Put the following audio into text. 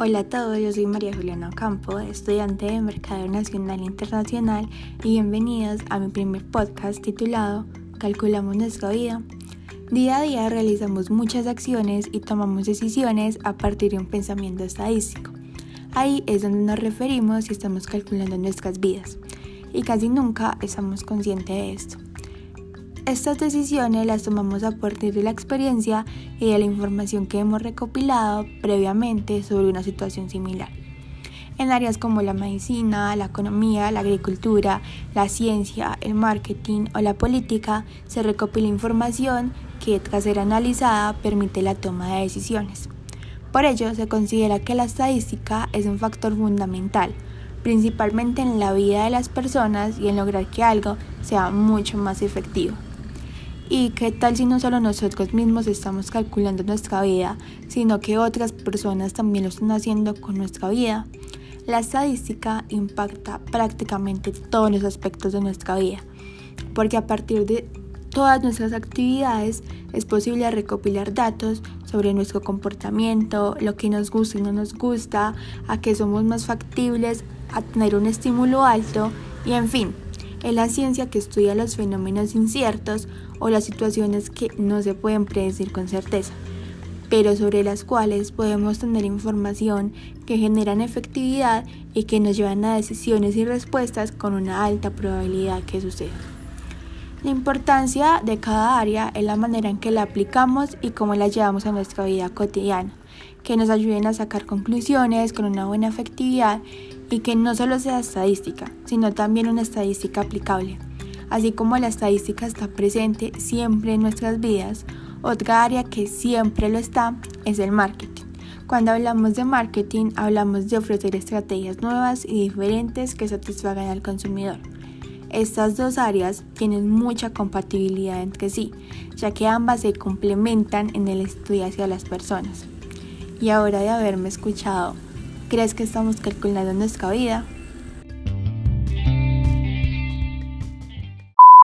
Hola a todos, yo soy María Juliana Campo, estudiante de Mercado Nacional e Internacional y bienvenidos a mi primer podcast titulado Calculamos nuestra vida. Día a día realizamos muchas acciones y tomamos decisiones a partir de un pensamiento estadístico. Ahí es donde nos referimos si estamos calculando nuestras vidas y casi nunca estamos conscientes de esto. Estas decisiones las tomamos a partir de la experiencia y de la información que hemos recopilado previamente sobre una situación similar. En áreas como la medicina, la economía, la agricultura, la ciencia, el marketing o la política, se recopila información que tras ser analizada permite la toma de decisiones. Por ello, se considera que la estadística es un factor fundamental, principalmente en la vida de las personas y en lograr que algo sea mucho más efectivo. ¿Y qué tal si no solo nosotros mismos estamos calculando nuestra vida, sino que otras personas también lo están haciendo con nuestra vida? La estadística impacta prácticamente todos los aspectos de nuestra vida, porque a partir de todas nuestras actividades es posible recopilar datos sobre nuestro comportamiento, lo que nos gusta y no nos gusta, a qué somos más factibles a tener un estímulo alto y en fin, es la ciencia que estudia los fenómenos inciertos o las situaciones que no se pueden predecir con certeza, pero sobre las cuales podemos tener información que generan efectividad y que nos llevan a decisiones y respuestas con una alta probabilidad que suceda. La importancia de cada área es la manera en que la aplicamos y cómo la llevamos a nuestra vida cotidiana, que nos ayuden a sacar conclusiones con una buena efectividad y que no solo sea estadística, sino también una estadística aplicable. Así como la estadística está presente siempre en nuestras vidas, otra área que siempre lo está es el marketing. Cuando hablamos de marketing, hablamos de ofrecer estrategias nuevas y diferentes que satisfagan al consumidor. Estas dos áreas tienen mucha compatibilidad entre sí, ya que ambas se complementan en el estudio hacia las personas. Y ahora de haberme escuchado ¿Crees que estamos calculando nuestra vida?